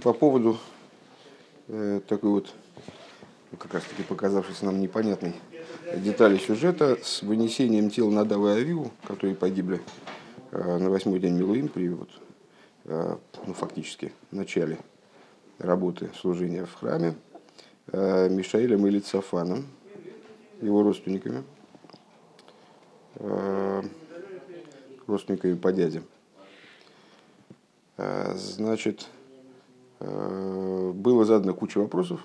по поводу э, такой вот, ну, как раз таки показавшейся нам непонятной детали сюжета с вынесением тел Надава и Авиву, которые погибли э, на восьмой день Милуим при вот, э, ну, фактически начале работы служения в храме, э, Мишаилем или Цафаном, его родственниками, э, родственниками по дяде. Э, значит, было задано куча вопросов,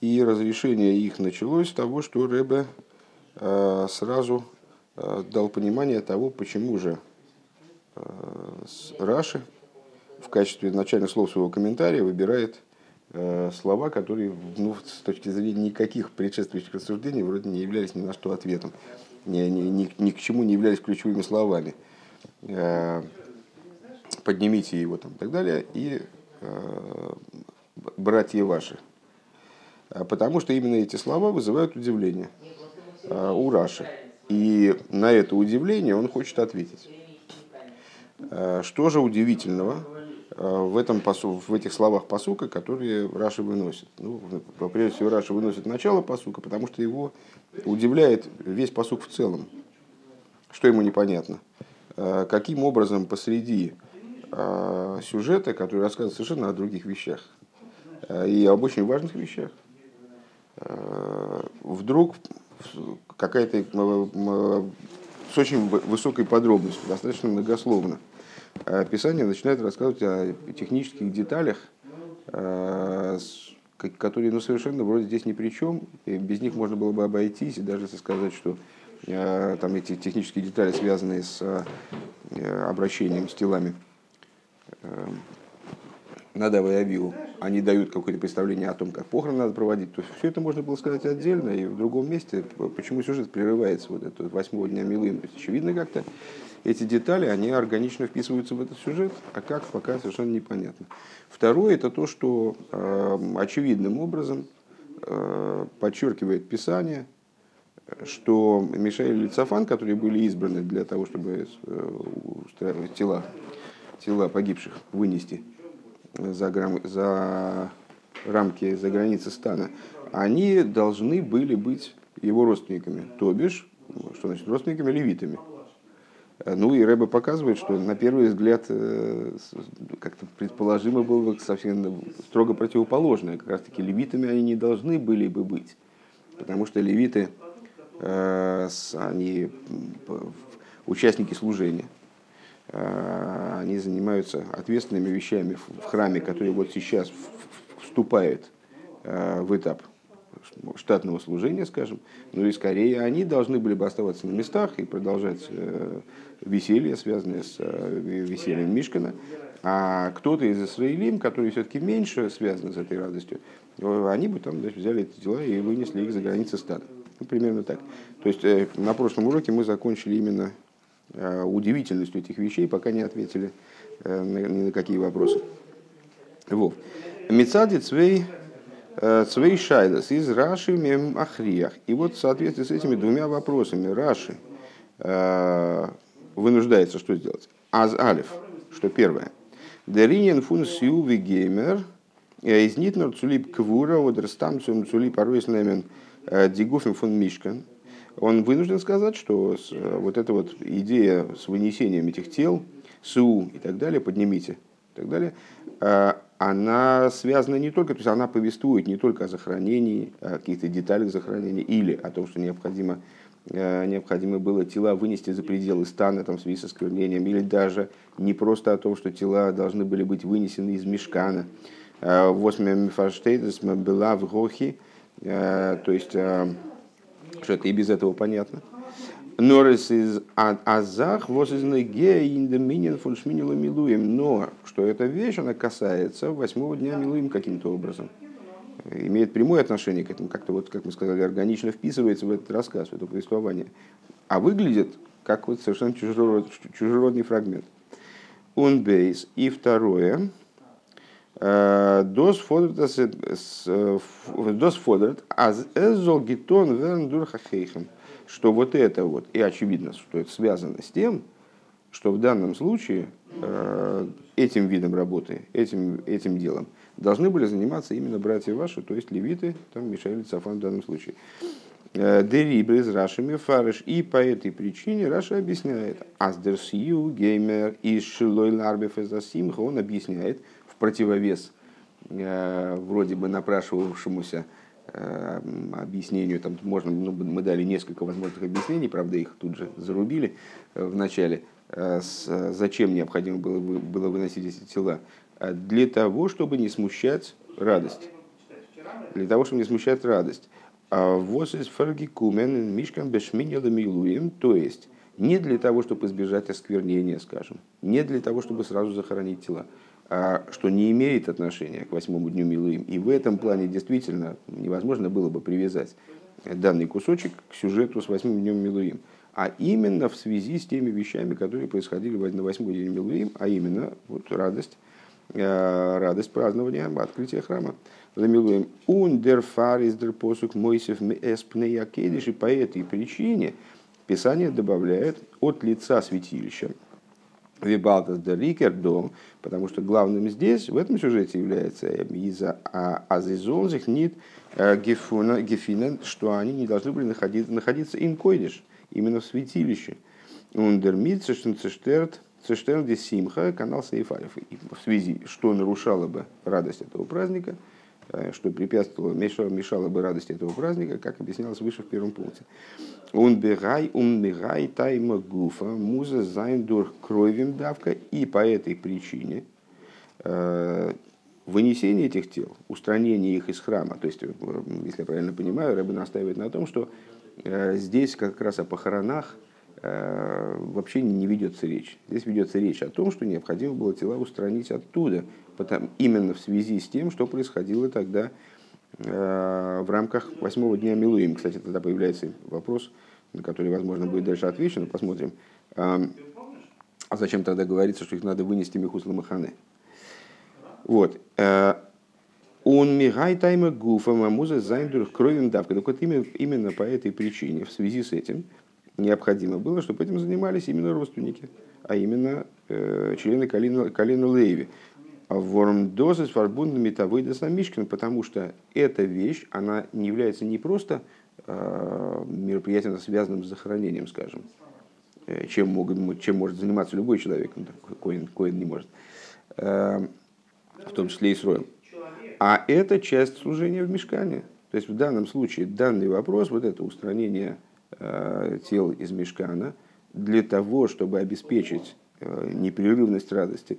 и разрешение их началось с того, что Рэбе э, сразу дал понимание того, почему же Раши в качестве начальных слов своего комментария выбирает слова, которые ну, с точки зрения никаких предшествующих рассуждений вроде не являлись ни на что ответом, ни, ни, ни, ни к чему не являлись ключевыми словами. Поднимите его там и так далее, и э, братья ваши. А потому что именно эти слова вызывают удивление э, у Раши. И на это удивление он хочет ответить. Э, что же удивительного э, в, этом посу, в этих словах посука, которые Раша выносит? Ну, прежде всего, Раша выносит начало посука, потому что его удивляет весь посук в целом. Что ему непонятно? Э, каким образом посреди Э, сюжета, который рассказывает совершенно о других вещах э, и об очень важных вещах. Э, вдруг какая-то с очень высокой подробностью, достаточно многословно, Писание начинает рассказывать о технических деталях, которые ну, совершенно вроде здесь ни при чем, и без них можно было бы обойтись, и даже если сказать, что там эти технические детали, связанные с обращением с телами, Эм, Надава и Авиу, они дают какое-то представление о том, как похороны надо проводить, то все это можно было сказать отдельно и в другом месте. Почему сюжет прерывается вот это восьмого дня Милым? То есть, очевидно, как-то эти детали, они органично вписываются в этот сюжет, а как, пока совершенно непонятно. Второе, это то, что э, очевидным образом э, подчеркивает Писание, что Мишаэль и Цафан, которые были избраны для того, чтобы э, устраивать тела тела погибших вынести за, грам, за рамки, за границы стана, они должны были быть его родственниками, то бишь, что значит родственниками, левитами. Ну и Рэба показывает, что на первый взгляд э, как-то предположимо было бы совсем строго противоположное. Как раз таки левитами они не должны были бы быть. Потому что левиты, э, они участники служения. А, они занимаются ответственными вещами в храме, который вот сейчас вступает а, в этап штатного служения, скажем, ну и скорее они должны были бы оставаться на местах и продолжать э, веселье, связанное с э, весельем Мишкана. А кто-то из Израилим, которые все-таки меньше связаны с этой радостью, э, они бы там значит, взяли эти дела и вынесли их за границы стада. Ну, примерно так. То есть на прошлом уроке мы закончили именно Э, удивительностью этих вещей, пока не ответили э, ни на какие вопросы. Вот. Мецади цвей э, цвей шайдас из Раши мем. И вот в соответствии с этими двумя вопросами Раши вынуждается что сделать? Аз алиф, что первое. Деринен фун сиуви геймер из нитнер цулип квура одерстам цулип арвейснемен дигуфим фун мишкан – он вынужден сказать, что э, вот эта вот идея с вынесением этих тел, СУ и так далее, поднимите, и так далее, э, она связана не только, то есть она повествует не только о захоронении, о каких-то деталях захоронения, или о том, что необходимо, э, необходимо было тела вынести за пределы стана там, в связи с осквернением, или даже не просто о том, что тела должны были быть вынесены из мешкана. Восьмая мифаштейтес была в Гохи, то есть что это и без этого понятно. Норис из Азах, воз из Ноге, фон Шминила Милуем. Но что эта вещь, она касается восьмого дня Милуем каким-то образом. Имеет прямое отношение к этому, как-то вот, как мы сказали, органично вписывается в этот рассказ, в это повествование. А выглядит как вот совершенно чужерод, чужеродный фрагмент. Он бейс. И второе, Дос фодерт, аз эзол гитон верн. Что вот это вот, и очевидно, что это связано с тем, что в данном случае э, этим видом работы, этим, этим делом должны были заниматься именно братья ваши, то есть левиты, там Мишаэль Цафан в данном случае. Э, Дерибы из Рашами Фарыш. И по этой причине Раша объясняет. Аздерсию геймер и Шилой Ларбев из Асимха. Он объясняет противовес э, вроде бы напрашивавшемуся э, объяснению, там можно, ну, мы дали несколько возможных объяснений, правда, их тут же зарубили в начале, с, зачем необходимо было, было выносить эти тела. Для того, чтобы не смущать радость. Для того, чтобы не смущать радость. А вот из фаргикумен мишкан бешминила милуем, то есть не для того, чтобы избежать осквернения, скажем, не для того, чтобы сразу захоронить тела, а что не имеет отношения к восьмому дню Милуим. И в этом плане действительно невозможно было бы привязать данный кусочек к сюжету с восьмым днем Милуим. А именно в связи с теми вещами, которые происходили на восьмой день Милуим, а именно вот радость, э, радость празднования открытия храма. Замилуем ундер фарис дер посук мойсев эспне и по этой причине Писание добавляет от лица святилища. Вибалтас де Рикердом, потому что главным здесь, в этом сюжете является из-за азизонзих нит э, гефина, что они не должны были находиться, находиться инкойдиш, именно в святилище. Ундермит цештерт цештерт симха канал Сейфарев. В связи, что нарушало бы радость этого праздника – что препятствовало, мешало, мешало бы радости этого праздника, как объяснялось выше в первом пункте. Он бегай, он бегай тайма гуфа, муза зайндур кровим давка, и по этой причине э, вынесение этих тел, устранение их из храма, то есть, э, если я правильно понимаю, Рэбе настаивает на том, что здесь как раз о похоронах вообще не ведется речь. Здесь ведется речь о том, что необходимо было тела устранить оттуда, потому, именно в связи с тем, что происходило тогда э, в рамках восьмого дня Милуим. Кстати, тогда появляется вопрос, на который, возможно, будет дальше отвечено, посмотрим. А, а зачем тогда говорится, что их надо вынести Михус Ламахане? Вот. Э, он мигай тайма гуфа мамуза зайндур кровим давка. Так вот именно, именно по этой причине, в связи с этим, необходимо было, чтобы этим занимались именно родственники, а именно э, члены колена, колена Леви. Вормдозис фарбундами метавыда самишкин, потому что эта вещь, она не является не просто э, мероприятием, связанным с захоронением, скажем, э, чем, могут, чем может заниматься любой человек, ну, коин, коин не может, э, в том числе и строем. А это часть служения в мешкане. То есть в данном случае данный вопрос, вот это устранение тел из мешкана, для того, чтобы обеспечить непрерывность радости,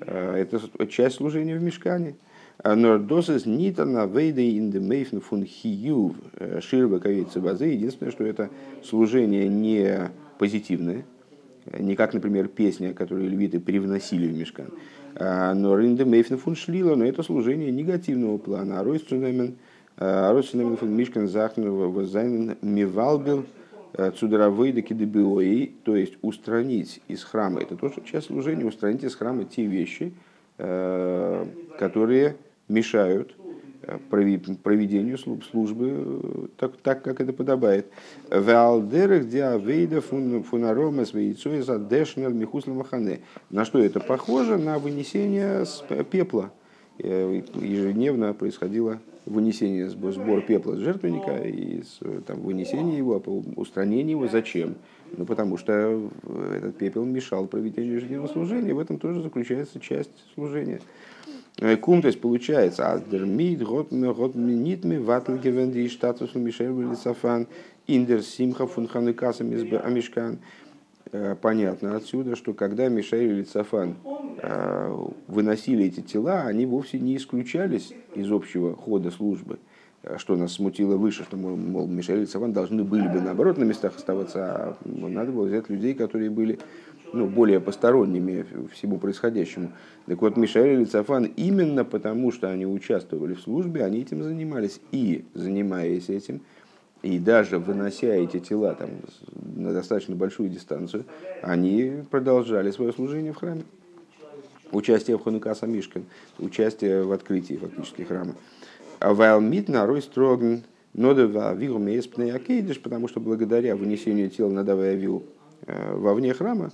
Э, это часть служения в мешкане. А, но досыс нита на вейде ин де мейфн фун хию э, ширва кавица базы. Единственное, что это служение не позитивное, не как, например, песня, которую левиты привносили в мешкан. А, но ринде мейфн фун шлила, но это служение негативного плана. А ройстунемен, ройстунемен фун мишкан захну возайнен мивалбил Э, Цудоровейда кидебиои, то есть устранить из храма, это тоже часть служения, устранить из храма те вещи, э, которые мешают э, проведению службы так, так как это подобает. Валдерах диавейда фунарома с яйцой дешнер михусла. На что это похоже? На вынесение пепла. Ежедневно происходило вынесение, сбор пепла с жертвенника и там, вынесение его, устранение его. Зачем? Ну, потому что этот пепел мешал проведению ежедневного служения. В этом тоже заключается часть служения. Э, кум, то есть получается, аздермид, готминитми, ватлгевенди, штатус Мишель Велисафан, индер симха фунханыкасам из амишкан. Э, понятно отсюда, что когда Мишаил и Цафан э, выносили эти тела, они вовсе не исключались из общего хода службы, э, что нас смутило выше, что, мол, Мишаил и Цафан должны были бы, наоборот, на местах оставаться, а надо было взять людей, которые были ну, более посторонними всему происходящему. Так вот, Мишаэль и Цафан именно потому, что они участвовали в службе, они этим занимались. И, занимаясь этим, и даже вынося эти тела там, на достаточно большую дистанцию, они продолжали свое служение в храме. Участие в Ханукаса Мишкан, участие в открытии фактически храма. А Вайлмит нарой строгн нодова вигумеспнеякейдиш, потому что благодаря вынесению тела на Давай Авил э, вовне храма,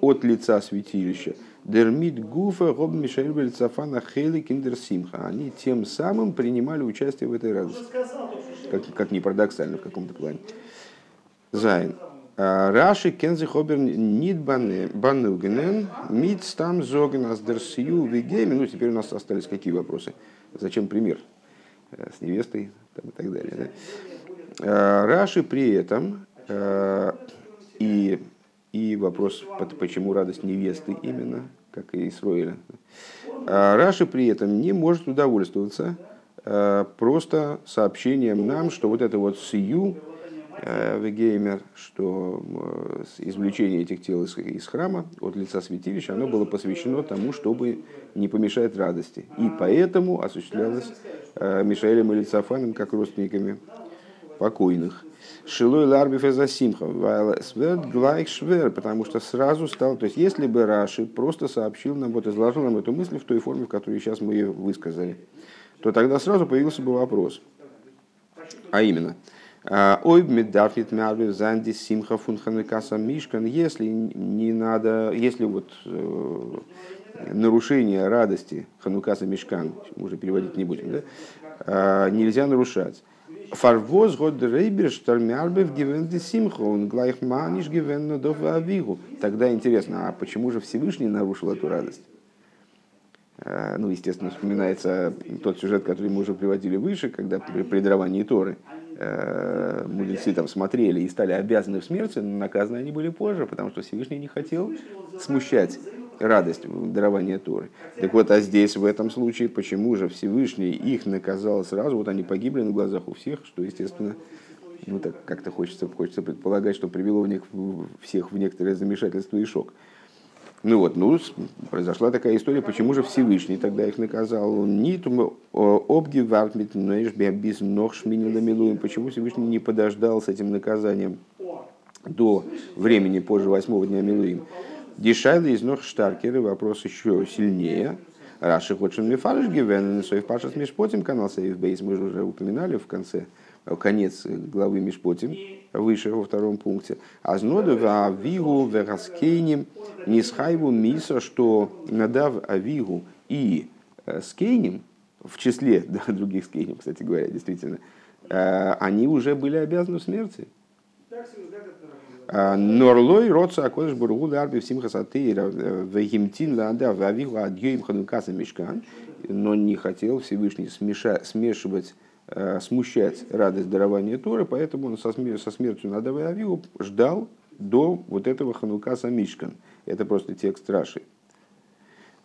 от лица святилища. Дермит Гуфа Гоб Мишель Бельцафана Хейли Киндерсимха. Они тем самым принимали участие в этой радости. Как, как ни парадоксально в каком-то плане. Зайн. Раши Кензи Хобер Нид Банугенен Мид Стам Зоген Аздерсию Вигейми. Ну, теперь у нас остались какие вопросы? Зачем пример? С невестой там, и так далее. Да? Раши при этом и и вопрос, почему радость невесты именно, как и Исроиля. А Раши при этом не может удовольствоваться а, просто сообщением нам, что вот это вот сию, а, Вегеймер, что извлечение этих тел из, из храма от лица святилища, оно было посвящено тому, чтобы не помешать радости. И поэтому осуществлялось Мишаэлем и Лицафаном как родственниками покойных. Шилой ларбиф симха, сверд глайк швер, потому что сразу стал, то есть если бы Раши просто сообщил нам, вот изложил нам эту мысль в той форме, в которой сейчас мы ее высказали, то тогда сразу появился бы вопрос. А именно, Ой, медафит мярбив занди симха фунханекаса мишкан, если не надо, если вот э, нарушение радости ханукаса мишкан, уже переводить не будем, да, э, нельзя нарушать. Фарвоз год рейбер штормярбев гивенды симхо, он глайхманиш гивенна. Тогда интересно, а почему же Всевышний нарушил эту радость? А, ну, естественно, вспоминается тот сюжет, который мы уже приводили выше, когда при, при даровании Торы э, мудрецы там смотрели и стали обязаны в смерти, но наказаны они были позже, потому что Всевышний не хотел смущать радость дарования Торы. Так вот, а здесь, в этом случае, почему же Всевышний их наказал сразу? Вот они погибли на глазах у всех, что, естественно, ну так как-то хочется, хочется предполагать, что привело в них, всех в некоторое замешательство и шок. Ну вот, ну, произошла такая история, почему же Всевышний тогда их наказал? Нитум обгиварт без ног шминила Почему Всевышний не подождал с этим наказанием до времени позже восьмого дня Милуим? Дешайла из ног штаркеры, вопрос еще сильнее. Раши хочет мифарыш гивен, соев пашас мишпотим, канал сейф бейс, мы же уже упоминали в конце, конец главы мишпотим, выше во втором пункте. А зноду в авигу вераскейним нисхайву миса, что надав авигу и э, скейним, в числе да, других скейним, кстати говоря, действительно, э, они уже были обязаны в смерти. Норлой родца акодыш бургу ларби в симхасатейра вегимтин лада вавигу адьёим ханукаса мешкан, но не хотел Всевышний смеша, смешивать, э, смущать радость дарования Торы, поэтому он со, смер, со смертью Надава Авигу ждал до вот этого ханукаса мишкан. Это просто текст Раши.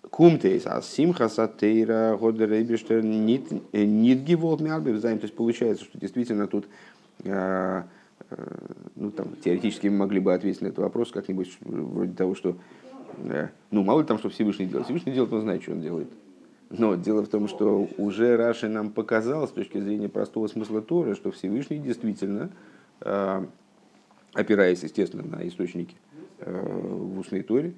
Кумтейс, а симхасатейра годерейбештер нит э, мярбев То есть получается, что действительно тут э, Э, ну, там, теоретически мы могли бы ответить на этот вопрос как-нибудь вроде того, что э, ну, мало ли там, что Всевышний делает. Всевышний делает, он знает, что он делает. Но дело в том, что уже Раши нам показал с точки зрения простого смысла Торы, что Всевышний действительно, э, опираясь, естественно, на источники в устной Торе,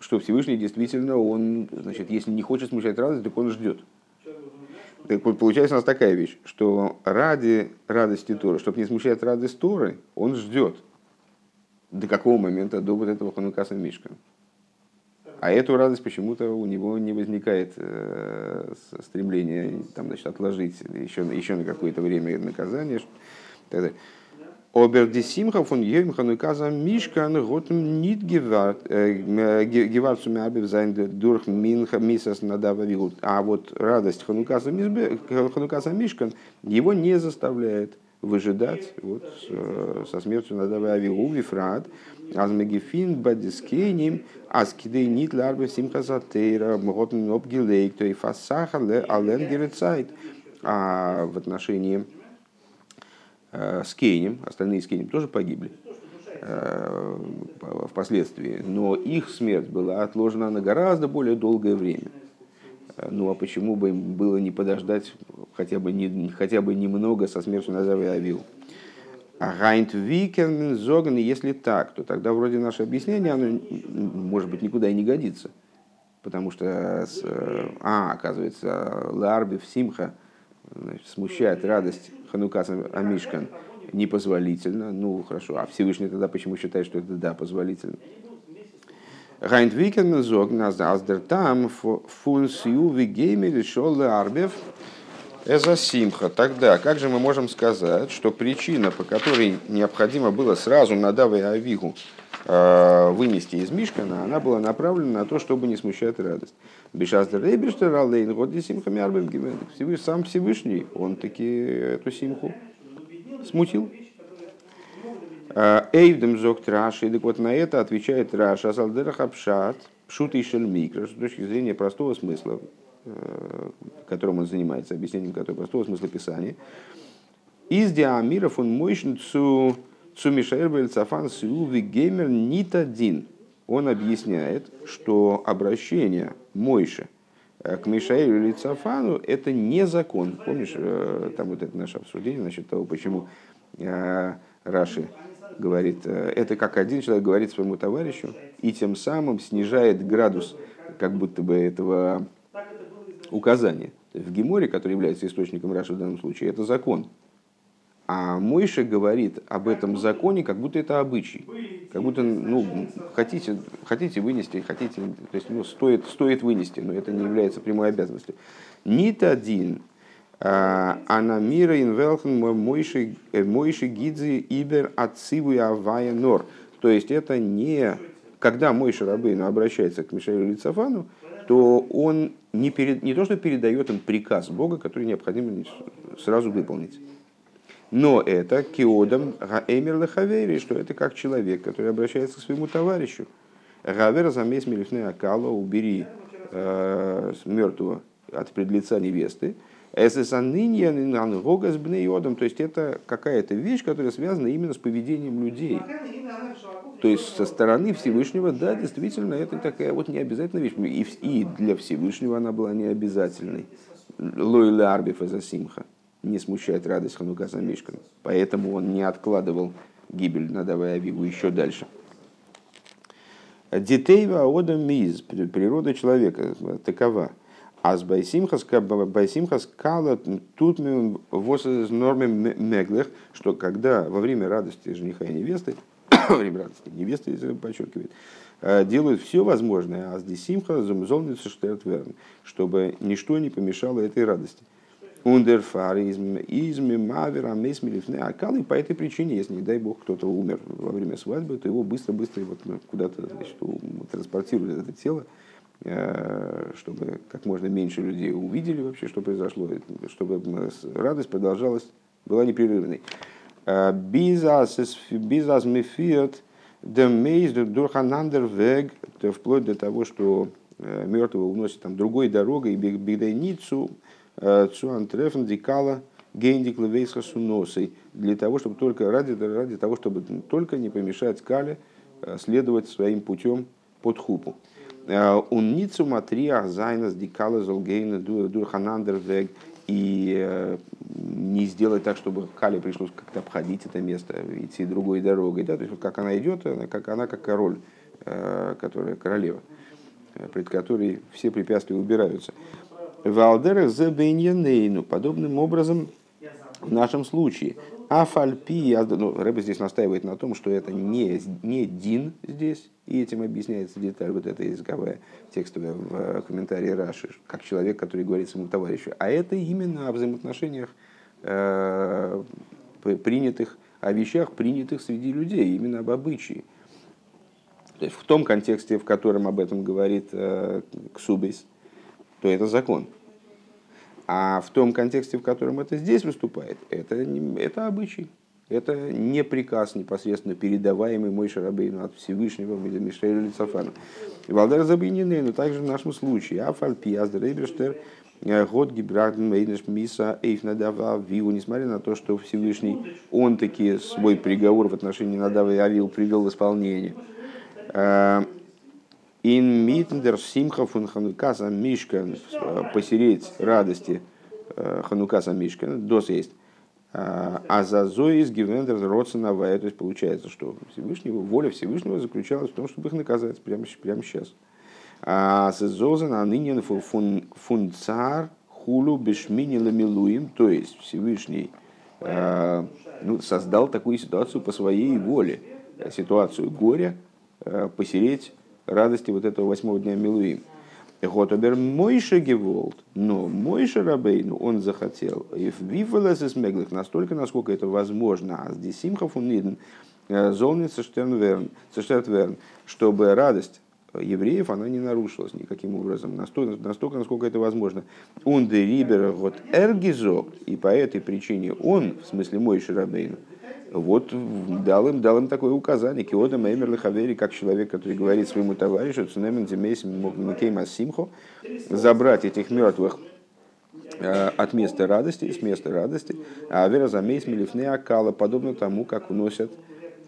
что Всевышний действительно, он, значит, если не хочет смущать радость, так он ждет. Так вот, получается у нас такая вещь, что ради радости Торы, чтобы не смущать радость Торы, он ждет до какого момента, до вот этого Ханукаса Мишка. А эту радость почему-то у него не возникает э, стремления там, значит, отложить еще, еще на какое-то время наказание. Так далее. Обер ди Симха фон Йем Хануказа Мишкан Готм нит геварцу мябев зайн дурх минха мисас надава вигут. А вот радость Хануказа Мишкан его не заставляет выжидать вот, со смертью надава авигу вифрат. Аз мегефин бадискейним аз кидей нит ларбе симха затейра мготн то и фасаха ален герецайт. А в отношении Э, с Кейнем, остальные с Кейнем тоже погибли э, впоследствии, но их смерть была отложена на гораздо более долгое время. Ну а почему бы им было не подождать хотя бы, не, хотя бы немного со смертью Назава и Авил? А Гайнт Викен Зоган, если так, то тогда вроде наше объяснение, оно, может быть, никуда и не годится. Потому что, а, оказывается, Ларби в Симха значит, смущает радость Ханукаса Амишкан непозволительно. Ну, хорошо, а Всевышний тогда почему считает, что это да, позволительно? Гайнт Викен зог нас аздертам фун сью вигейми решил арбев эза симха. Тогда как же мы можем сказать, что причина, по которой необходимо было сразу надавая Авигу э, вынести из Мишкана, она была направлена на то, чтобы не смущать радость. Бешаздер Рейберштер Аллейн, вот и Симха Мярбем Сам Всевышний, он таки эту Симху смутил. Эйвдем зог Раши, так вот на это отвечает Раша, Салдерах Апшат, Пшут и Шельмикра, с точки зрения простого смысла, э, которым он занимается, объяснением которого простого смысла Писания. Из диамиров он мощен цу цу Мишаэр Цафан Силуви Геймер Нитадин. Он объясняет, что обращение Мойши э, к Мишаэлю или Цафану это не закон. Помнишь, э, там вот это наше обсуждение насчет того, почему Раши говорит, э, это как один человек говорит своему товарищу и тем самым снижает градус как будто бы этого указания. В Геморе, который является источником Раши в данном случае, это закон. А Мойша говорит об этом законе, как будто это обычай. Как будто, ну, хотите, хотите вынести, хотите, то есть, ну, стоит, стоит вынести, но это не является прямой обязанностью. Нит один Анамира инвелхен мойши э, гидзи ибер отциву авая нор. То есть это не... Когда мой Шарабейну обращается к Мишаилу Лицафану, то он не, перед, не то, что передает им приказ Бога, который необходимо сразу выполнить. Но это киодам гаэмер лехавери, что это как человек, который обращается к своему товарищу. Гавер замес милифне акала, убери э, мертвого от предлица невесты, то есть это какая-то вещь, которая связана именно с поведением людей. То есть со стороны Всевышнего, да, действительно, это такая вот необязательная вещь. И, и для Всевышнего она была необязательной. Лойла арбиф симха не смущает радость Ханука Самишкан. Поэтому он не откладывал гибель надавая Авигу еще дальше. Детейва одам миз, природа человека такова – а с Байсимхас кала тут из нормы меглых, что когда во время радости жениха и невесты, во время радости невесты подчеркивает, э, делают все возможное, а с десимха замзолнится штертверн, чтобы ничто не помешало этой радости. Ундерфаризм, изми, мавера, месмилифне, акал, и по этой причине, если, не дай бог, кто-то умер во время свадьбы, то его быстро-быстро вот куда-то значит, транспортируют это тело, Э, чтобы как можно меньше людей увидели вообще, что произошло, чтобы радость продолжалась, была непрерывной. Э, Бизнес мифиат демейз дурханандер вег, вплоть до того, что э, мертвого уносит там другой дорогой, и бигдайницу цуантрефен дикала гендик суносой, для того, чтобы только ради, ради того, чтобы только не помешать Кале следовать своим путем под хупу. Унницу матриах зайнас дикала золгейна дурханандервег и э, не сделать так, чтобы Кали пришлось как-то обходить это место, идти другой дорогой. Да? То есть, как она идет, она как, она как король, э, которая королева, э, пред которой все препятствия убираются. Валдерах забеньянейну. Подобным образом в нашем случае Афальпи, ну, Рэбе здесь настаивает на том, что это не, не Дин здесь, и этим объясняется деталь вот эта языковая, текстовая в э, комментарии Раши, как человек, который говорит своему товарищу. А это именно о взаимоотношениях э, принятых, о вещах, принятых среди людей, именно об обычае. То есть в том контексте, в котором об этом говорит э, Ксубис, то это закон. А в том контексте, в котором это здесь выступает, это, это обычай. Это не приказ непосредственно передаваемый мой Шарабейну от Всевышнего Мишеля Лицафана. Валдар Забинины, но также в нашем случае. Афальпи, Аздерейберштер, э, год Гибрагден, Мейнеш, Миса, Эйфнадава, Виву, несмотря на то, что Всевышний, он таки свой приговор в отношении Надава и Авил привел в исполнение. Э, Ин митндер симха фун ханукаса мишка посереть радости э, ханукаса мишка, дос есть. А, а за зоис гивендер родсоновая, то есть получается, что Всевышнего, воля Всевышнего заключалась в том, чтобы их наказать прямо, прямо сейчас. А зозан анынен фун цар хулу бешмини ламилуим, то есть Всевышний ну, создал такую ситуацию по своей воле, ситуацию горя, посереть радости вот этого восьмого дня Милуим. Готобер Мойша Геволд, но Мойша Рабейну он захотел, и в Вифалес из Меглых настолько, насколько это возможно, а здесь Симхов униден, золнит Саштернверн, чтобы радость евреев, она не нарушилась никаким образом, настолько, настолько насколько это возможно. Он де рибер вот эргизок, и по этой причине он, в смысле мой Шарабейн, вот дал им, дал им такое указание, киода меймер лихавери, как человек, который говорит своему товарищу, цунемен демейсим макейма симхо, забрать этих мертвых э, от места радости, с места радости, а вера замейс милифне акала, подобно тому, как уносят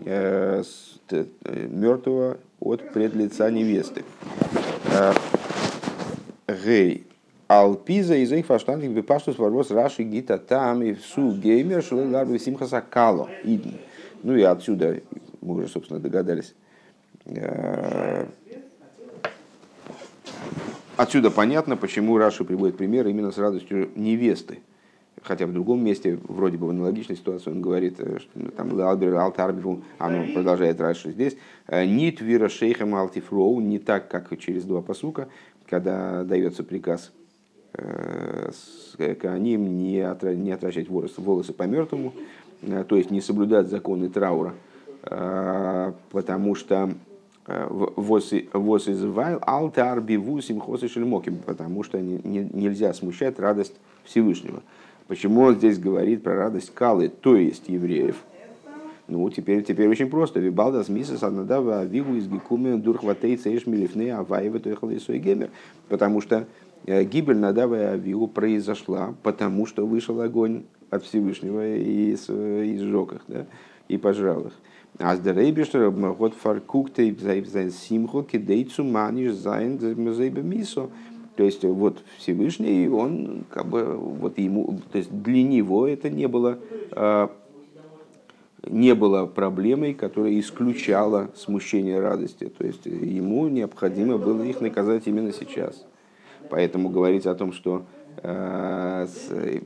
э, э, мертвого от предлица невесты. Гей. Алпиза из их фаштанных выпаштус ворвос раши гита там и су геймер шуларби симхаса кало. Ну и отсюда мы уже, собственно, догадались. Отсюда понятно, почему Раши приводит пример именно с радостью невесты. Хотя в другом месте, вроде бы в аналогичной ситуации, он говорит, э, что ну, там Албер Алтарбиву, а он продолжает раньше здесь, «Э, «Нит вира шейхам алтифроу» не так, как через два посука, когда дается приказ э, к ним не, отра, не отращать волосы, волосы по мертвому, то есть не соблюдать законы траура, потому что воз из вайл алтар биву симхосы шельмоким, потому что нельзя смущать радость Всевышнего. Почему он здесь говорит про радость Калы, то есть евреев? Ну, теперь, теперь очень просто. Вибалда смисас анадава вигу из гекуме дурхватей цейш милифны аваева тоехал и. Потому что э, гибель Надава и Авиу произошла, потому что вышел огонь от Всевышнего и, и сжег их, да, и пожрал их. אז דער אויבערשטער האט פארקוקט די שמחה כדי צו מעניש זיין מיתה. То есть вот Всевышний, он как бы вот ему, то есть для него это не было, не было проблемой, которая исключала смущение радости. То есть ему необходимо было их наказать именно сейчас. Поэтому говорить о том, что а,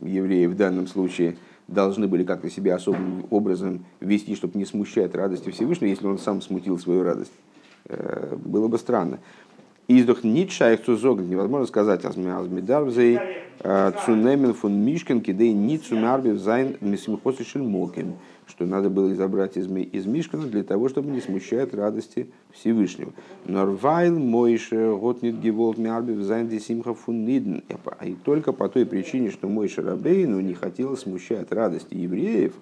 евреи в данном случае должны были как-то себя особым образом вести, чтобы не смущать радости Всевышнего, если он сам смутил свою радость, э, было бы странно. איז דאך ניט שייך צו זאגן, невозможно сказать, אז מ'דארף זיי, э, צונעמען פון משכן כדי ניט צו מערבב זיין די שמחתו של מקום, что надо было их забрать из, из Мишкана для того, чтобы не смущать радости Всевышнего. נאר ווייל משה האט ניט געוואלט מערבב זיין די שמחה פון אידן. И только по той причине, что Мойше Рабейну не хотел смущать радости евреев,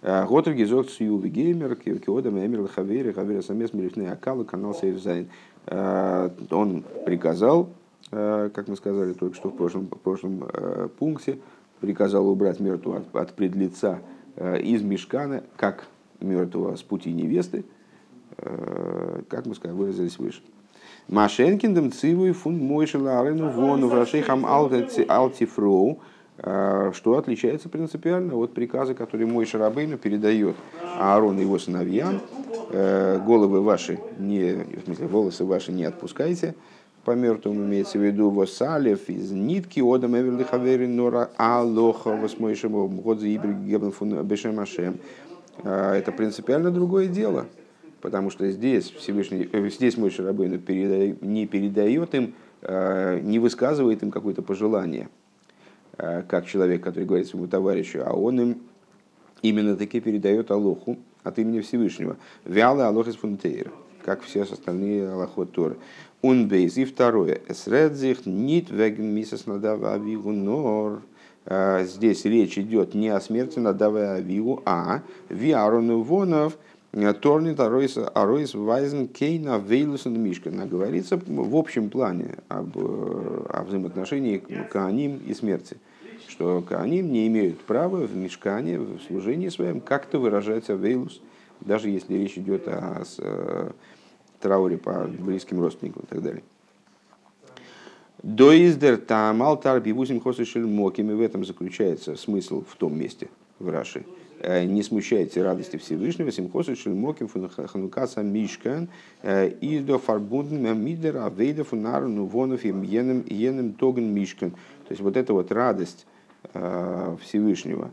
э, האט ער געזאגט שאו וגו', כאדם האומר לחבירו, העבר את המת מלפני הכלה, כנ"ל סעיף. Э, он приказал, э, как мы сказали только что в прошлом, в прошлом пункте, приказал убрать мертвого от, от пред лица, из Мишкана, как мертвого с пути невесты, как мы сказали, выразились выше. Машенкиндем цивуй фун мойшила арену вону врашейхам алтифроу, что отличается принципиально от приказа, который мой Шарабейну передает Аарон и его сыновьям, Э, головы ваши, не, в смысле, волосы ваши не отпускайте, по мертвому имеется в виду восалев из нитки одам эверли хавери нора алоха восмойшему год за гебен фун бешемашем. Э, это принципиально другое дело, потому что здесь Всевышний, э, здесь мой Шарабейн передает, не передает им, не высказывает им какое-то пожелание, как человек, который говорит своему товарищу, а он им именно таки передает Алоху, от имени Всевышнего. Вялый Аллах из фунтейра, как все остальные Аллахот Торы. Унбейз. И второе. Эсредзих нит веген мисас надава авигу нор. А, здесь речь идет не о смерти надава авигу, а виарону вонов Торнит Аройс Вайзен Кейна Вейлусен Мишкана. Говорится в общем плане об, э, о взаимоотношении к Аним и смерти что они не имеют права в мешкане, в служении своем как-то выражать авейлус, даже если речь идет о э, трауре по близким родственникам и так далее. Доиздер там алтар бивусим хосышель моким, и в этом заключается смысл в том месте, в Раши. Э, не смущайте радости Всевышнего, симхосы шельмоким ханукаса мишкан, э, и до фарбунден мидер авейда фунару нувонов и йеnem тоген мишкан. То есть вот эта вот радость Э, Всевышнего,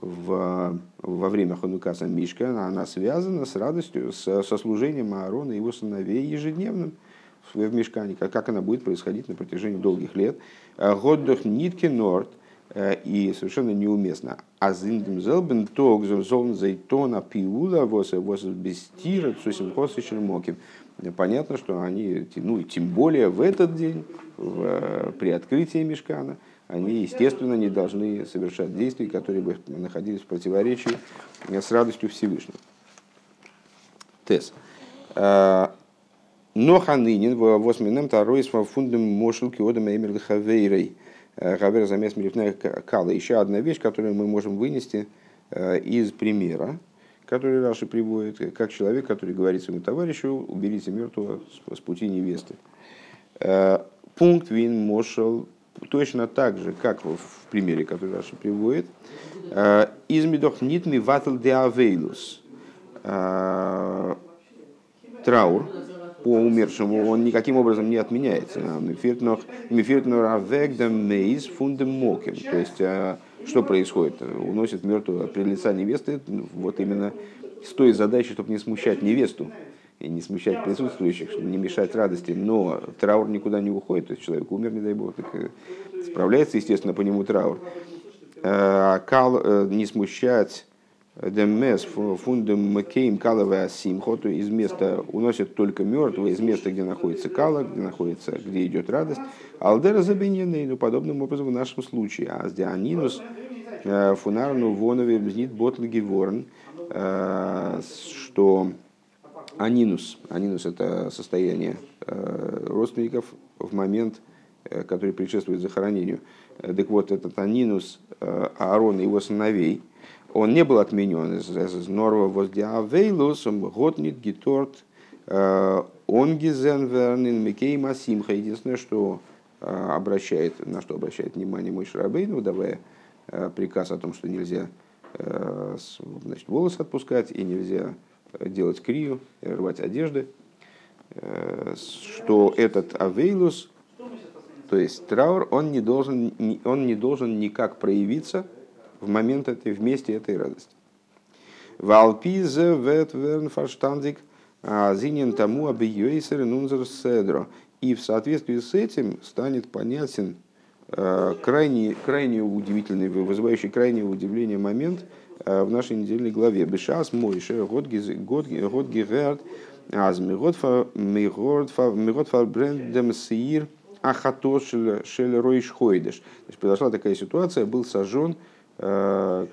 в, во время Ханукаса Мишка, она связана с радостью, с, со служением Аарона и его сыновей ежедневным в мешкане, как, как она будет происходить на протяжении долгих лет. Годдох нитки норд, и совершенно неуместно. А зиндем зелбен тог зон зайтона пиула вос вос бестира цусим моким. Понятно, что они, ну и тем более в этот день, в, при открытии мешкана, они, естественно, не должны совершать действий, которые бы находились в противоречии с радостью Всевышнего. Тес. Но ханынин в восьминем тарой с фундом мошелки одам эмер хавейрей. Хавер замес милифная кала. Еще одна вещь, которую мы можем вынести э, из примера, который Раши приводит, как человек, который говорит своему товарищу, уберите мертвого с пути невесты. Пункт вин мошел точно так же, как в примере, который Раши приводит. Э, из медох нитми ватл де авейлус. Траур, по умершему, он никаким образом не отменяется. мейз фундем моким. То есть, а, что происходит? Уносит мертвого при лица невесты, вот именно с той задачей, чтобы не смущать невесту и не смущать присутствующих, чтобы не мешать радости. Но траур никуда не уходит, то есть человек умер, не дай бог, так э, справляется, естественно, по нему траур. А, кал э, не смущать Демес фундем макейм каловая симхоту из места уносит только мертвого, из места, где находится кала, где находится, где идет радость. Алдера забинены, ну, подобным образом в нашем случае. А с дианинус э, фунарну вонове бзнит ботлги ворн, э, что анинус, анинус это состояние э, родственников в момент, который предшествует захоронению. Так вот, этот анинус Аарона и его сыновей – он не был отменен из Норва воздиавейлус, готнит гиторт, э, он гизенвернин микей масимха. Единственное, что э, обращает, на что обращает внимание мой Шарабейн, давая э, приказ о том, что нельзя значит, волосы отпускать и нельзя делать крию, рвать одежды, что этот авейлус, то есть траур, он не должен, он не должен никак проявиться – в момент этой, вместе этой радости. Валпизе вет верн фарштандик зинен тому абиюэйсер нунзер седро. И в соответствии с этим станет понятен э, крайне, крайне удивительный, вызывающий крайнее удивление момент э, в нашей недельной главе. Бешас мой шер год герард аз мирот фар брендем сир ахатош шель ройш хойдеш. То есть произошла такая ситуация, был сожжен Э,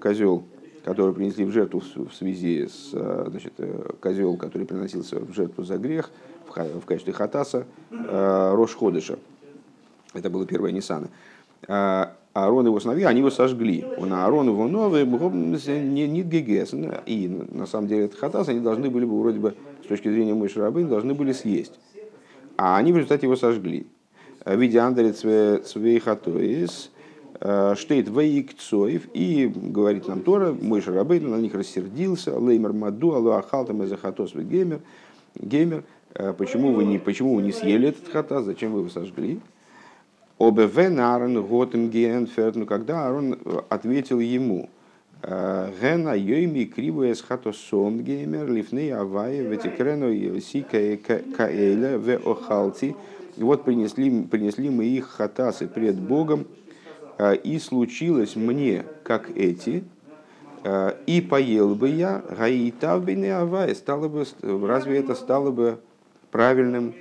козел, который принесли в жертву в связи с э, значит, э, козел, который приносился в жертву за грех в качестве хатаса Рош Ходыша. Это было первое Ниссана. Аарон и его сыновья, они его сожгли. Он Аарон его новый, не не гегес. И на самом деле этот хатас они должны были бы, вроде бы, с точки зрения Мойши Рабын, должны были съесть. А они в результате его сожгли. Видя Андерец Свейхатоис, Э, штейт Ваикцоев, и говорит нам Тора, мой Шарабейн на них рассердился, Леймер Маду, Аллу Ахалтам из Ахатос Геймер, Геймер, э, почему вы, не, почему вы не съели этот хата, зачем вы его сожгли? Обевен Аарон Готем Генферт, но когда Аарон э, ответил ему, Гена Йойми Кривуя с Хатосом Геймер, Лифней Авай, Ветикрено Си Каэля, В Охалти, и вот принесли, принесли мы их хатасы пред Богом, и случилось мне, как эти, и поел бы я, гаитав авай, стало бы, разве это стало бы правильным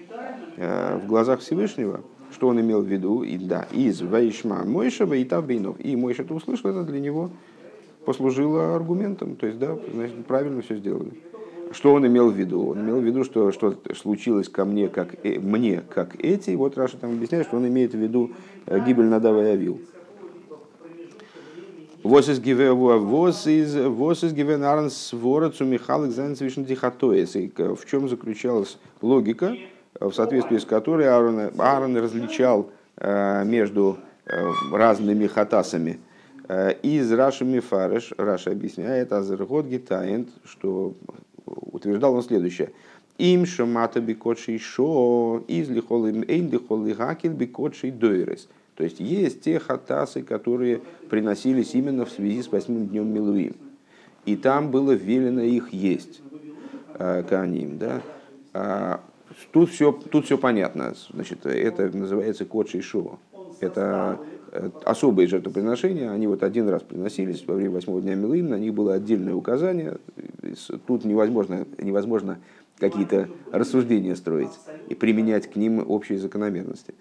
в глазах Всевышнего? Что он имел в виду? И да, из Вайшма Мойша Ваитав Бейнов. И Мойша это услышал, это для него послужило аргументом. То есть, да, значит, правильно все сделали. Что он имел в виду? Он имел в виду, что, что случилось ко мне как, э, мне, как эти. Вот Раша там объясняет, что он имеет в виду э, гибель Надава и Авил. Was ist given Арн свора zu Михалик Зайнцевичн Дихатоес? В чем заключалась логика, в соответствии с которой Аарон, Аарон различал э, между э, разными хатасами. Э, из Раши Мифареш, Раша объясняет, Азергот Гитаент, что утверждал он следующее. Им шамата бикотший шо, из лихол им эйн лихол лихакил бикотший дойрес. То есть есть те хатасы, которые приносились именно в связи с восьмым днем Милуим. И там было велено их есть, э, каним. Да? Тут, все, тут все понятно. Значит, это называется кот шоу. Это э, особые жертвоприношения, они вот один раз приносились во время восьмого дня Милуим, на них было отдельное указание. Тут невозможно, невозможно какие-то рассуждения строить и применять к ним общие закономерности.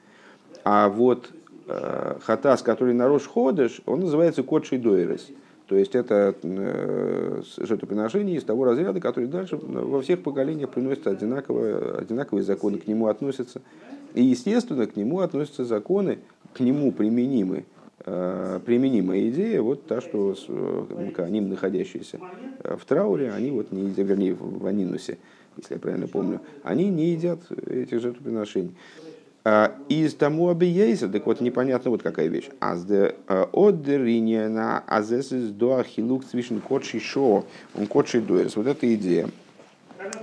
А вот э, хатас, который на Рош Ходыш, он называется Кодший Дойрес. То есть это э, жертвоприношение из того разряда, который дальше во всех поколениях приносит одинаковые, одинаковые законы, к нему относятся. И, естественно, к нему относятся законы, к нему применимы э, применимая идея, вот та, что они, находящиеся в трауре, они вот не, вернее, в Анинусе, если я правильно помню, они не едят этих жертвоприношений. А, из тому объейса, так вот непонятно вот какая вещь. Аз де а, оддериния на азес из дуахилук свишен кодши шо, он кодши дуэс. Вот эта идея,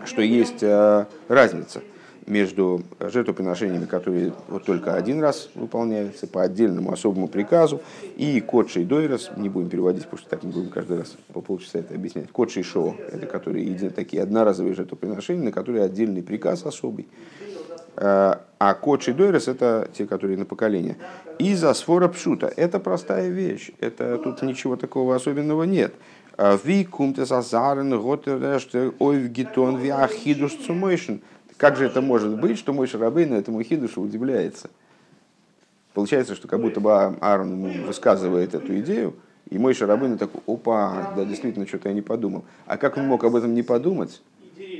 что есть а, разница между жертвоприношениями, которые вот только один раз выполняются по отдельному особому приказу, и кодший дойрос, не будем переводить, потому что так мы будем каждый раз по полчаса это объяснять. Кодший шоу, это которые такие одноразовые жертвоприношения, на которые отдельный приказ особый. А, а кодший дойрос это те, которые на поколение. И за сфора пшута. Это простая вещь. Это тут ничего такого особенного нет. Ви кумтес азарен готереште ойв гитон ви ахидуш цумойшен. Как же это может быть, что мой шарабейн этому хидушу удивляется? Получается, что как будто бы Аарон высказывает эту идею, и мой шарабейн такой, опа, да, действительно, что-то я не подумал. А как он мог об этом не подумать,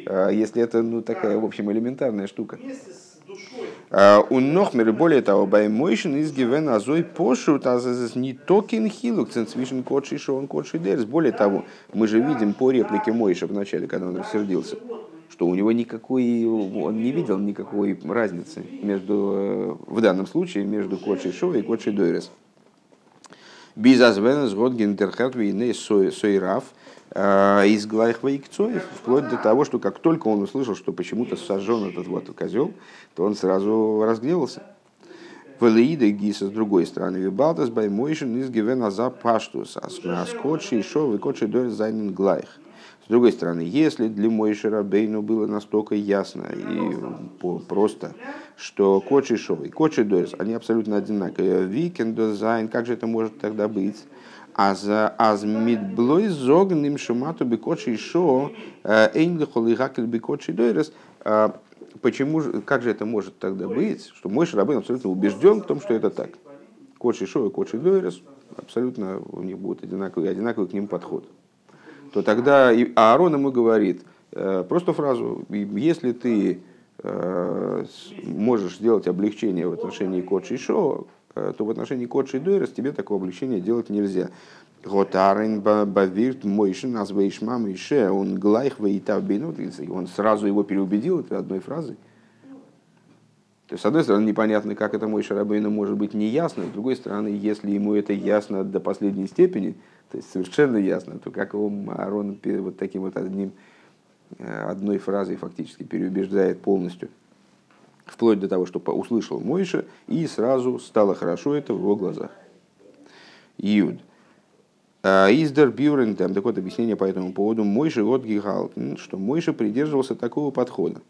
а, если это ну, такая, в общем, элементарная штука? А, у Нохмер, более того, Баймойшин из Гивен Азой пошут, не токин хилук, ценцвишен кодши шоун кодши дерс. Более того, мы же видим по реплике Мойша в начале, когда он рассердился, что у него никакой, он не видел никакой разницы между, э, в данном случае, между Кодши Шо и Кодши Дойрес. Безазвенес год гентерхат войны сойраф э, из глайх вейкцоев, вплоть до того, что как только он услышал, что почему-то сожжен этот вот козел, то он сразу разгневался. Велиида Гиса с другой стороны, Вибалтас Баймойшин из Гивена за Паштус, а скотчи и шо, и кодши дойр зайнен глайх. С другой стороны, если для Мойши Рабейну было настолько ясно и просто, что Кочи Шов и Кочи Дойс, они абсолютно одинаковые, Викен Дозайн, как же это может тогда быть? Аз аз мидблой зогним шумату бекочи шо эйнлихол и гакель бекочи дойрес. Почему же, как же это может тогда быть, что мой Шарабейн абсолютно убежден в том, что это так? Кочи шо и кочи дойрес абсолютно у них будет одинаковый, одинаковый к ним подход то тогда Аарон ему говорит э, просто фразу, если ты э, можешь сделать облегчение в отношении Кодши Шо, то в отношении Кодши Дойрес тебе такого облегчения делать нельзя. Готарин бавирт мойшин азвейшмам ише, он глайх вейтавбину, он сразу его переубедил этой одной фразой. То есть, с одной стороны, непонятно, как это мой Шарабейну может быть неясно, с другой стороны, если ему это ясно до последней степени, то есть совершенно ясно, то как его Аарон вот таким вот одним, э, одной фразой фактически переубеждает полностью, вплоть до того, что услышал Мойша, и сразу стало хорошо это в его глазах. Иуд. А, Издер Бюрен, там так вот объяснение по этому поводу, Мойша от Гигалтен, что Мойша придерживался такого подхода.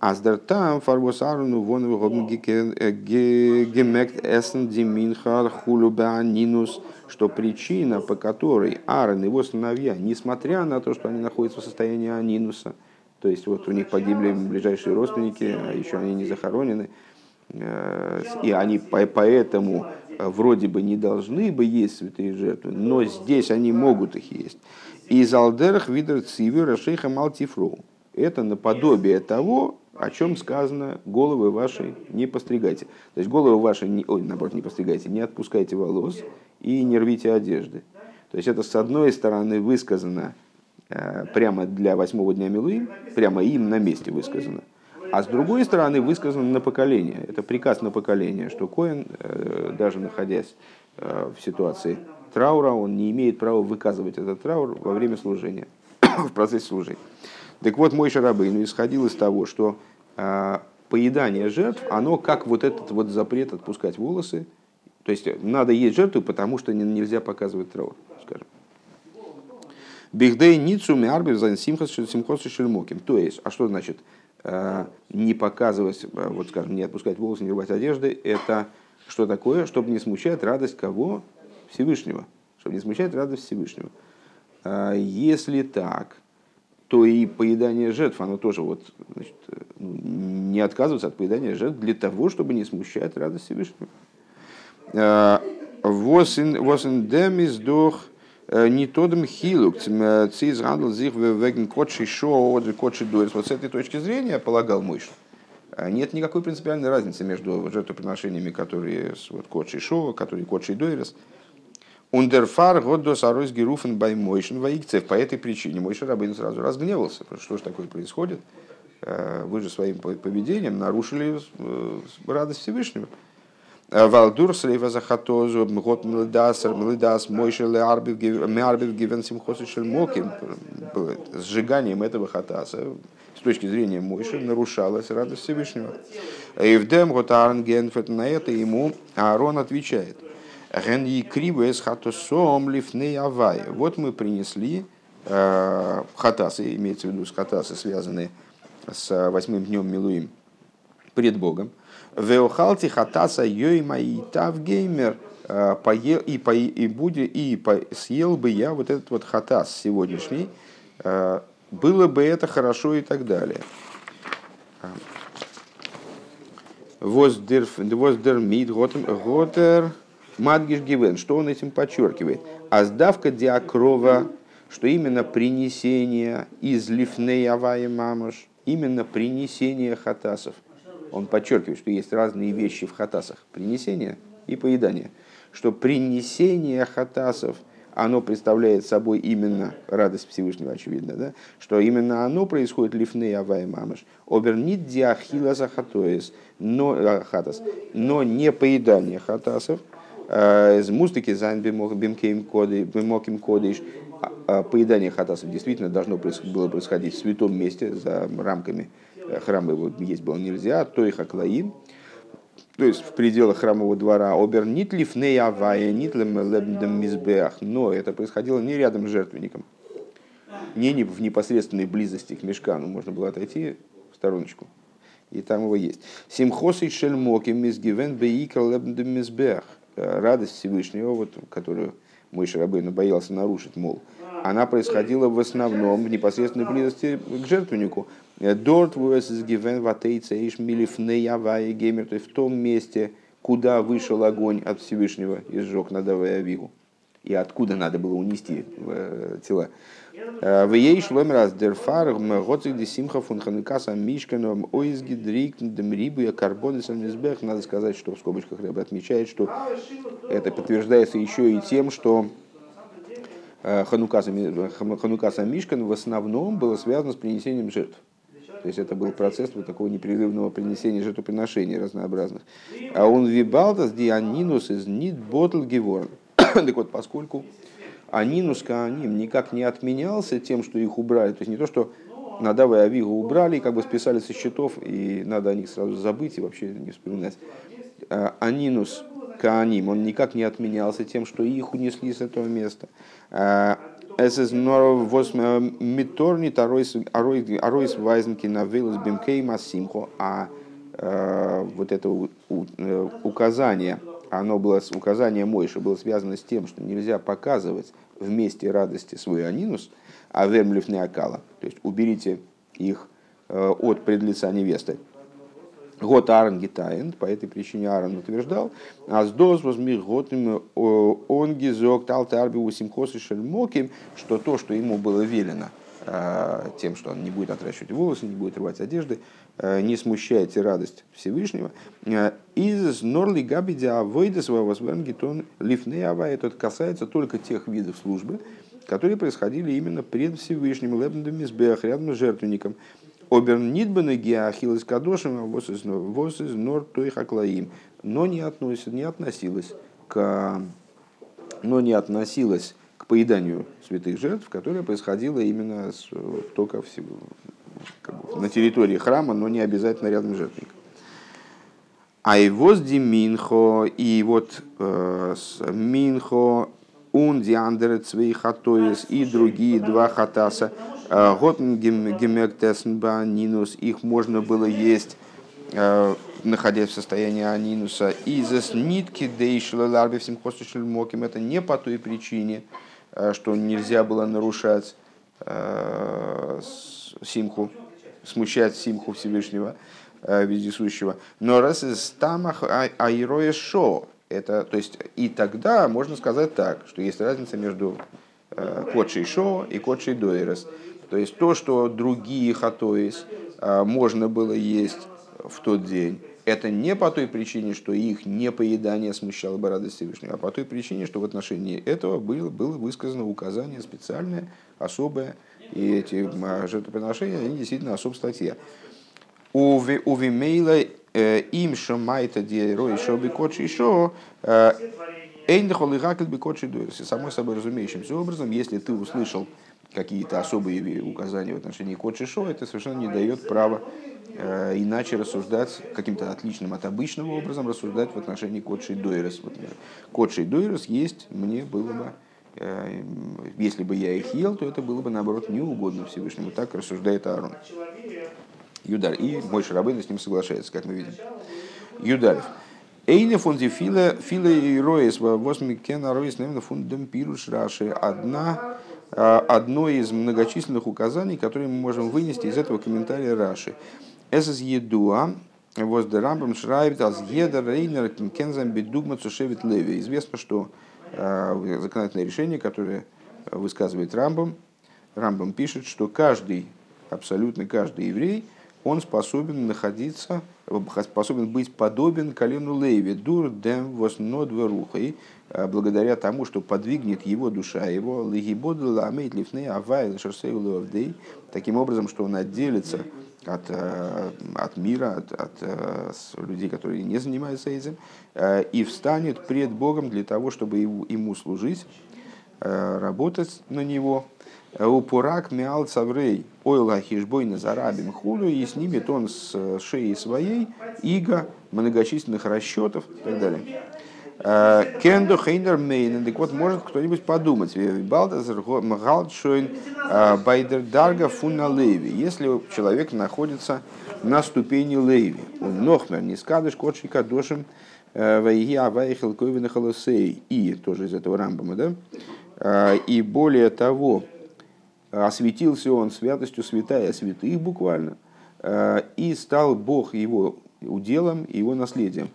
Аздертам фарбос аруну вон гемект эсен диминхар хулюбеанинус, что причина, по которой Аарон и его сыновья, несмотря на то, что они находятся в состоянии анинуса, то есть вот у них погибли ближайшие родственники, а еще они не захоронены, э, и они поэтому вроде бы не должны бы есть святые жертвы, но здесь они могут их есть. Из алдерах видер цивер шейха малтифру. Это наподобие того, о чем сказано, головы ваши не постригайте. То есть головы ваши, не, ой, наоборот, не постригайте, не отпускайте волос и не рвите одежды. То есть это с одной стороны высказано э, прямо для восьмого дня Милуим, прямо им на месте высказано. А с другой стороны высказано на поколение. Это приказ на поколение, что Коин, э, даже находясь э, в ситуации траура, он не имеет права выказывать этот траур во время служения, в процессе служения. Так вот, мой Шарабейн исходил из того, что э, поедание жертв, оно как вот этот вот запрет отпускать волосы То есть надо есть жертву, потому что нельзя показывать траур, Бигдей ницу миарби за симхос шельмоким. То есть, а что значит не показывать, вот скажем, не отпускать волосы, не рвать одежды, это что такое? Чтобы не смущать радость кого? Всевышнего. Чтобы не смущать радость Всевышнего. Если так, то и поедание жертв, оно тоже вот, значит, ну, не отказываться от поедания жертв для того, чтобы не смущать радость Всевышнего. Восен демис дох не тодом хилук, э, циз гандл зих веген котши шо, одри котши дуэрс. Вот с этой точки зрения, полагал Мойш, э, нет никакой принципиальной разницы между жертвоприношениями, которые вот котши шо, которые котши дуэрс, Ундерфар годдос аройс геруфен бай мойшен ваикцев. По этой причине Мойша Рабин сразу разгневался. Что же такое происходит? Э, вы же своим поведением нарушили э, радость Всевышнего. Э, Валдур слейва захатозу, год млидасар, млидас, мойши леарбив гивен симхосишель моким. Сжиганием этого хатаса с точки зрения Мойши нарушалась радость Всевышнего. И в дем на это ему Аарон отвечает – Ген и кривес хатосом лифней авай. Вот мы принесли э, хатасы, имеется в виду с хатасы, связанные с восьмым днем Милуим пред Богом. Веохалти хатаса йой мои тав геймер э, поел и, по, и, будет, и по, съел бы я вот этот вот хатас сегодняшний, э, было бы это хорошо и так далее. Воздер мид готер Мадгиш Гивен, что он этим подчеркивает? А сдавка диакрова, что именно принесение из лифней авая мамаш, именно принесение хатасов. Он подчеркивает, что есть разные вещи в хатасах. Принесение и поедание. Что принесение хатасов, оно представляет собой именно радость Всевышнего, очевидно, да? что именно оно происходит лифней авай мамаш. Обернит диахила за хатоис, но, а, хатас, но не поедание хатасов, Э, из бимкейм бимоким кодиш. Поедание хатасов действительно должно было происходить в святом месте, за рамками э, храма его есть было нельзя, то и хаклаим, то есть в пределах храмового двора, обер нитлиф неявая нитлем лебдем мизбеах, но это происходило не рядом с жертвенником, не в непосредственной близости к мешкану, можно было отойти в стороночку, и там его есть. Симхос и шельмоки мизгивен бейикал лебдем мизбеах. Э, радость Всевышнего, вот, которую мой Шарабейн боялся нарушить, мол, она происходила в основном в непосредственной близости к жертвеннику. Дорт гивен ватейцейш милифнеявая геймер, то есть в том месте, куда вышел огонь от Всевышнего и сжег надавая Авигу. И откуда надо было унести э, тела. В ей шлом раз дерфар гоцик де симха фун ханукаса мишканом ойзги дрик демрибу я карбоны самизбех. Надо сказать, что в скобочках Рэбе отмечает, что это подтверждается еще и тем, что Ханукаса, Ханукаса Мишкан в основном было связано с принесением жертв. То есть это был процесс вот такого непрерывного принесения жертвоприношений разнообразных. А он вибалтас дианинус из нит ботл геворн. Так вот, поскольку Анинус Кааним никак не отменялся тем, что их убрали. То есть не то, что Надава и Авигу убрали, как бы списали со счетов, и надо о них сразу забыть и вообще не вспоминать. А Анинус Кааним, он никак не отменялся тем, что их унесли с этого места. Es was mitornit arois вайзенки на вилус бимкей масимхо, а вот это э, указание оно было, указание Мойши было связано с тем, что нельзя показывать вместе радости свой анинус, а вермлив не акала. То есть уберите их э, от предлица невесты. Год Аарон гитаен, по этой причине Аарон утверждал, а с доз возьми год он гизок талтарби усимкосы шельмоким, что то, что ему было велено, Э, тем, что он не будет отращивать волосы, не будет рвать одежды, э, не смущайте радость Всевышнего. Э, из норли габидя авойда своего гитон лифней авай, это касается только тех видов службы, которые происходили именно пред Всевышним, лебндом мизбех, рядом с жертвенником. Оберн нидбаны геахилыс кадошим, вос из нор той хаклаим, но не, относилось, не относилось к но не относилось поеданию святых жертв, которое происходило именно с, только в, как бы, на территории храма, но не обязательно рядом с жертвенником. А возди Минхо, и вот э, Минхо, он диандерет свои хатоис и другие два хатаса. Э, Готн гемектесенба нинус, их можно было есть, э, находясь в состоянии анинуса. И за нитки дейшла ларби всем моким. Это не по той причине, э, что нельзя было нарушать симху, смущать симху Всевышнего вездесущего. Но раз из тамах аироя шо, это, то есть и тогда можно сказать так, что есть разница между э, кодшей шо и кодшей дойрес. То есть то, что другие хатоис э, можно было есть в тот день, это не по той причине, что их непоедание смущало бы радость Всевышнего, а по той причине, что в отношении этого было, было высказано указание специальное, особое, и эти жертвоприношения, они действительно особая статья. У Вимейла Э, им шамайта диерой шоби кочи шо э, эйндахол и гакель бекочи дуэси. Самой собой разумеющимся образом, если ты услышал какие-то особые указания в отношении кочи шо, это совершенно не дает права э, иначе рассуждать каким-то отличным от обычного образом рассуждать в отношении кочи дуэрес. Вот, кочи дуэрес есть, мне было бы если бы я их ел, то это было бы, наоборот, неугодно Всевышнему. Так рассуждает Аарон. Юдар. И мой Шарабейн с ним соглашается, как мы видим. Юдарев. Эйне фунди фила фила и роис восьми кена роис наверное фундам пируш раши. Одна одно из многочисленных указаний, которые мы можем вынести из этого комментария Раши. Эсэс едуа воздерамбам шрайбит аз еда рейнер кензам бедугма цушевит леви. Известно, что э, законодательное решение, которое высказывает Рамбам, Рамбам пишет, что каждый, абсолютно каждый еврей – он способен находиться, способен быть подобен колену Леви, дур дем воснодверухой, э, благодаря тому, что подвигнет его душа его, лигибоду ламейт лифней авай шерсейлуавдей, таким образом, что он отделится от, э, от мира, от, от э, людей, которые не занимаются этим, и встанет пред Богом для того, чтобы ему служить, работать на него, Упурак миал цаврей. Ойла хижбой зарабим хулю и снимет он с шеи своей иго многочисленных расчетов и так далее. Э, Кендо Хейнер Мейн. Так вот, может кто-нибудь подумать, э, Байдер Дарга Фуна Леви, если человек находится на ступени Леви, он нохмер, не скадыш, кодшика, дошим, э, вайги авайхил холосей, и тоже из этого рамбама, да, и более того, осветился он святостью святая святых буквально, э, и стал Бог его уделом и его наследием.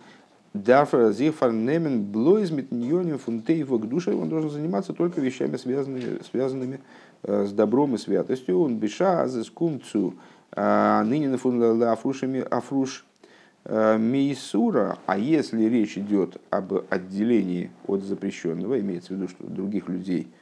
Дафра зефарнемен блойзмит ньоним фунтейва к душе, он должен заниматься только вещами, связанными, связанными э, с добром и святостью. Он биша азескумцу а ныне на фунда афрушами афруш э, мейсура, а если речь идет об отделении от запрещенного, имеется в виду, что других людей –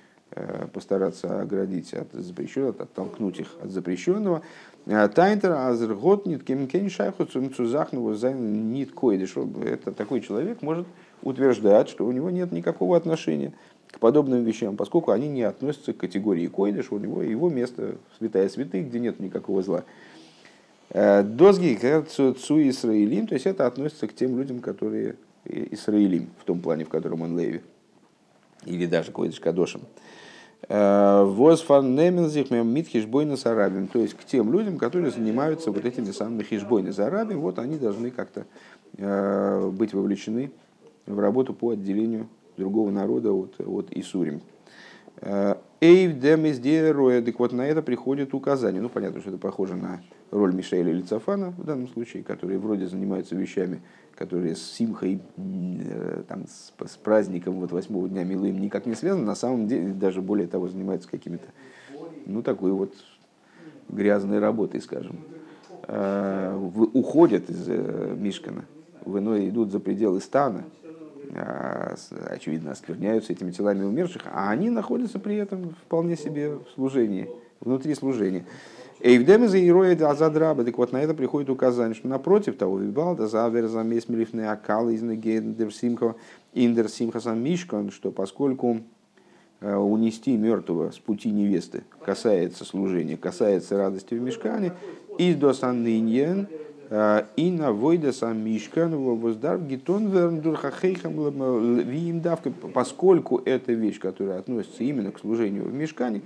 постараться оградить от запрещенного, оттолкнуть их от запрещенного. Э, Тайнтер азергот нит кемкен шайху цузахну зайн нит койдиш. Это такой человек может утверждать, что у него нет никакого отношения к подобным вещам, поскольку они не относятся к категории койдиш, у него его место святая святых, где нет никакого зла. Э, Дозги цу Исраилим, то есть это относится к тем людям, которые Исраилим, в том плане, в котором он Леви, или даже койдиш Кадошем. Возфан Немензих Мит Хишбойна с Арабием. То есть к тем людям, которые занимаются вот этими самыми Хишбойны за Арабием, вот они должны как-то э, быть вовлечены в работу по отделению другого народа от, от Исурим. Эйв демиздероя, так вот на это приходит указание. Ну, понятно, что это похоже на роль Мишеля или Цафана в данном случае, которые вроде занимаются вещами, которые с Симхой, э, там, с, с праздником вот восьмого дня Милым никак не связаны, на самом деле даже более того занимаются какими-то, ну, такой вот грязной работой, скажем. Э, уходят из э, Мишкана, в иной идут за пределы стана, очевидно, оскверняются этими телами умерших, а они находятся при этом вполне себе в служении, внутри служения. Эйвдем из Ироид Азадраба. Так вот, на это приходит указание, что напротив того, Вибалда Завер замес Милифны Акал из Негендер Симха Индер Симхасан Мишкан, что поскольку э, унести мертвого с пути невесты касается служения, касается радости в мешкане, и до санниньен И на войда сам мишкан воздар гитон верндурхахейхам виим давка, поскольку это вещь, которая относится именно к служению в мешкане,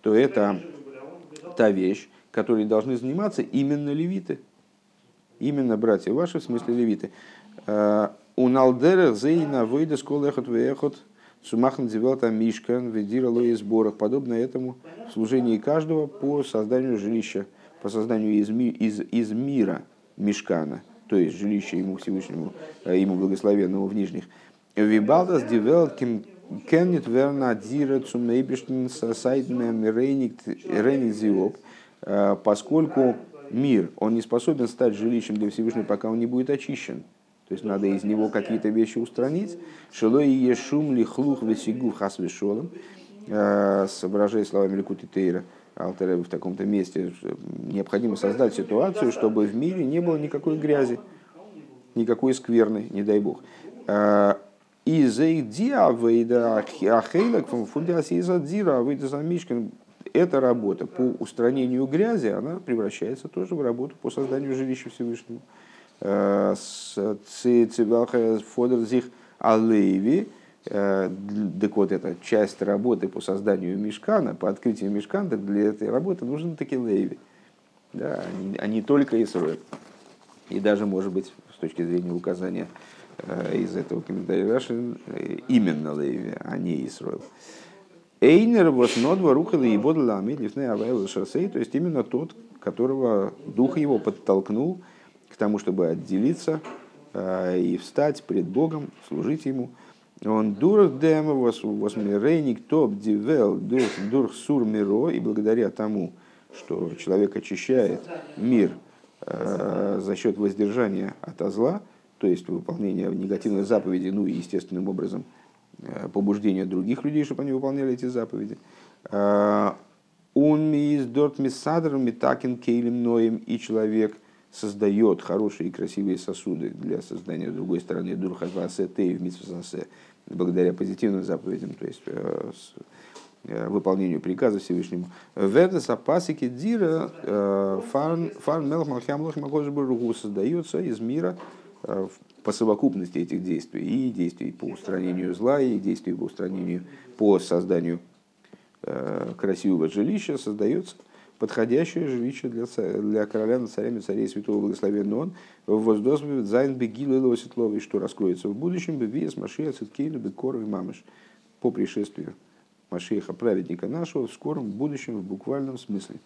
то это та вещь, которой должны заниматься именно левиты. Именно братья ваши, в смысле левиты. У Налдера Зейна выйда скол эхот вехот Сумахан девелта мишкан ведира лои сборах. Подобно этому в служении каждого по созданию жилища, по созданию из, из, из мира мешкана, то есть жилища ему Всевышнему, э, ему благословенному в нижних. Вибалдас девелт кеннет верна дира цумейбиштен сосайдмен рейник зиоп, э, поскольку мир, он не способен стать жилищем для Всевышнего, пока он не будет очищен. То есть надо из него какие-то вещи устранить. Шилой ешум лихлух весигу хасвешолом. Э, соображая словами Ликути Тейра, Алтереба в таком-то месте, необходимо создать ситуацию, чтобы в мире не было никакой грязи, никакой скверны, не дай бог. Э, и зейдиа вейда ахейлак фундиасиза дира вейда замишкин. Эта работа по устранению грязи, она превращается тоже в работу по созданию жилища Всевышнего. Фодерзих Алейви, э, так вот, эта часть работы по созданию мешкана, по открытию мешкана, для этой работы нужны такие лейви. Да, они, они только Исруэль. И даже, может быть, с точки зрения указания э, из этого комментария Раши, э, именно лейви, а не Исруэль. Эйнер вот нодва рухала и бодлами лифней авайла шосей, то есть именно тот, которого дух его подтолкнул к тому, чтобы отделиться э, и встать пред Богом, служить Ему. Он дур дем восмирейник топ дивел дур сур миро, и благодаря тому, что человек очищает мир э, за счет воздержания от зла, то есть выполнения негативных заповедей, ну и естественным образом э, побуждения других людей, чтобы они выполняли эти заповеди. Он ми из дорт мисадр митакин кейлем ноем, и человек создает хорошие и красивые сосуды для создания другой стороны дурхазвасе тей в митсвасе благодаря позитивным заповедям, то есть э, э, выполнению приказа Всевышнему. Верда сапасики дира э, фарн мелх магожбургу создается из мира по совокупности этих действий и действий по устранению зла, и действий по устранению, по созданию красивого жилища создается – подходящее жилище для, для короля над царями царей святого благословенного און וואס דאס וועט זיין בגילוי и что раскроется в будущем בביאת משיח צדקנו בקרוב ממש по пришествию Машиаха, праведника нашего, в скором будущем, в буквальном смысле.